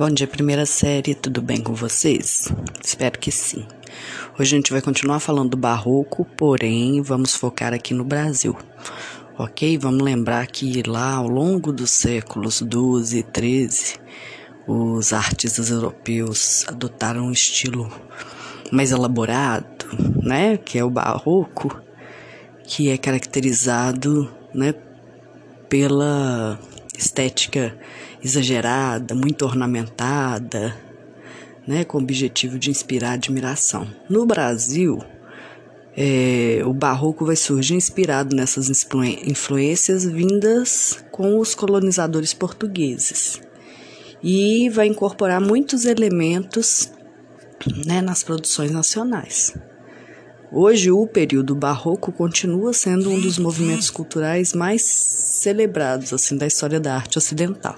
Bom dia, primeira série, tudo bem com vocês? Espero que sim. Hoje a gente vai continuar falando do barroco, porém vamos focar aqui no Brasil, ok? Vamos lembrar que lá ao longo dos séculos 12 e 13, os artistas europeus adotaram um estilo mais elaborado, né? Que é o barroco, que é caracterizado, né, pela estética exagerada, muito ornamentada, né, com o objetivo de inspirar admiração. No Brasil, é, o barroco vai surgir inspirado nessas influências vindas com os colonizadores portugueses e vai incorporar muitos elementos né, nas produções nacionais. Hoje, o período barroco continua sendo um dos movimentos culturais mais celebrados assim da história da arte ocidental.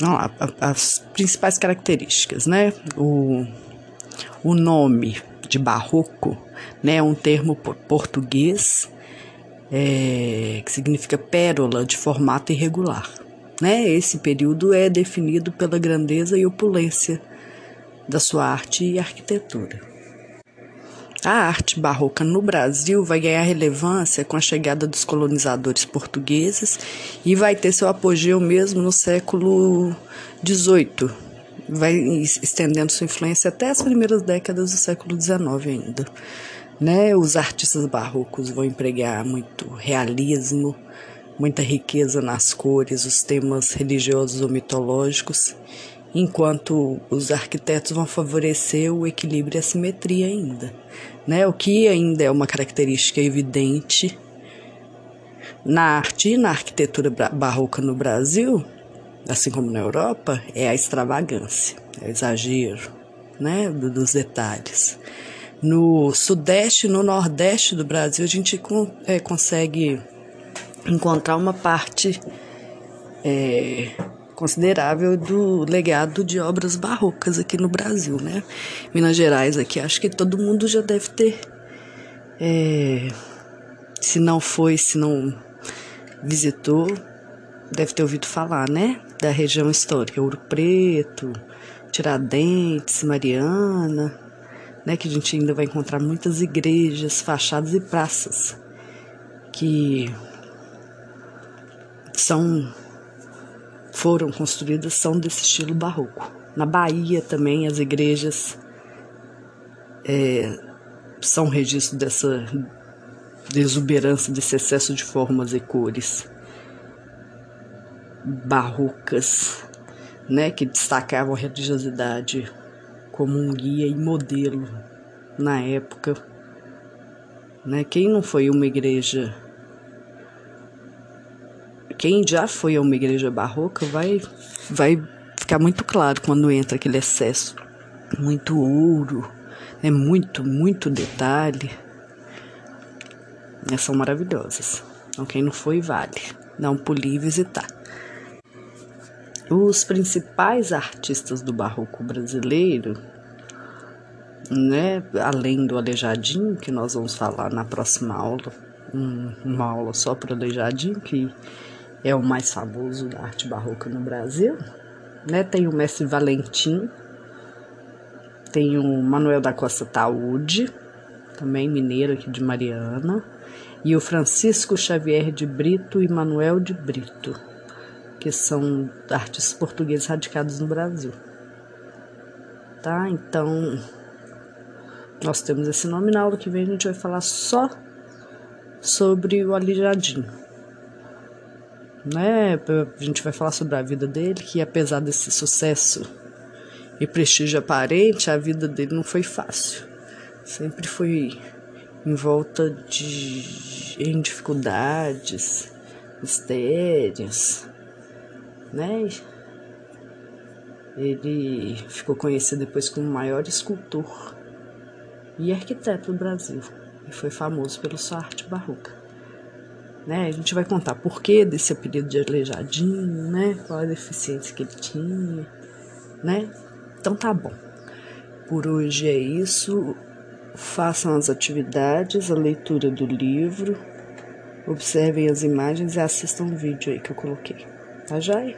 Vamos lá, as principais características, né? O, o nome de barroco né, é um termo português é, que significa pérola de formato irregular. Né? Esse período é definido pela grandeza e opulência da sua arte e arquitetura. A arte barroca no Brasil vai ganhar relevância com a chegada dos colonizadores portugueses e vai ter seu apogeu mesmo no século XVIII. Vai estendendo sua influência até as primeiras décadas do século XIX ainda. Né? Os artistas barrocos vão empregar muito realismo, muita riqueza nas cores, os temas religiosos ou mitológicos, enquanto os arquitetos vão favorecer o equilíbrio e a simetria ainda né? O que ainda é uma característica evidente na arte e na arquitetura barroca no Brasil, assim como na Europa, é a extravagância, é o exagero, né, dos detalhes. No sudeste e no nordeste do Brasil, a gente é, consegue encontrar uma parte é, considerável do legado de obras barrocas aqui no Brasil, né? Minas Gerais aqui, acho que todo mundo já deve ter, é, se não foi, se não visitou, deve ter ouvido falar, né? Da região histórica, Ouro Preto, Tiradentes, Mariana, né? Que a gente ainda vai encontrar muitas igrejas, fachadas e praças que são foram construídas são desse estilo barroco. Na Bahia também as igrejas é, são registro dessa exuberância, desse excesso de formas e cores barrocas, né, que destacavam a religiosidade como um guia e modelo na época. Né? Quem não foi uma igreja quem já foi a uma igreja barroca vai, vai ficar muito claro quando entra aquele excesso. Muito ouro, é muito, muito detalhe. Elas são maravilhosas. Então, quem não foi, vale. Um pulinho e visitar. Os principais artistas do barroco brasileiro, né, além do Aleijadinho, que nós vamos falar na próxima aula, uma aula só para Aleijadinho, que é o mais famoso da arte barroca no Brasil. Né? Tem o mestre Valentim, tem o Manuel da Costa Taúde, também mineiro aqui de Mariana, e o Francisco Xavier de Brito e Manuel de Brito, que são artistas portugueses radicados no Brasil. Tá? Então, nós temos esse nome na aula que vem a gente vai falar só sobre o alijadinho né? A gente vai falar sobre a vida dele, que apesar desse sucesso e prestígio aparente, a vida dele não foi fácil. Sempre foi em volta de em dificuldades, mistérios, né? Ele ficou conhecido depois como o maior escultor e arquiteto do Brasil e foi famoso pela sua arte barroca. Né? A gente vai contar por que desse apelido de aleijadinho, né? Qual a deficiência que ele tinha, né? Então tá bom. Por hoje é isso. Façam as atividades, a leitura do livro, observem as imagens e assistam o vídeo aí que eu coloquei. Tá, Jai?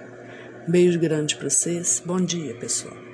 Beijo grande para vocês. Bom dia, pessoal.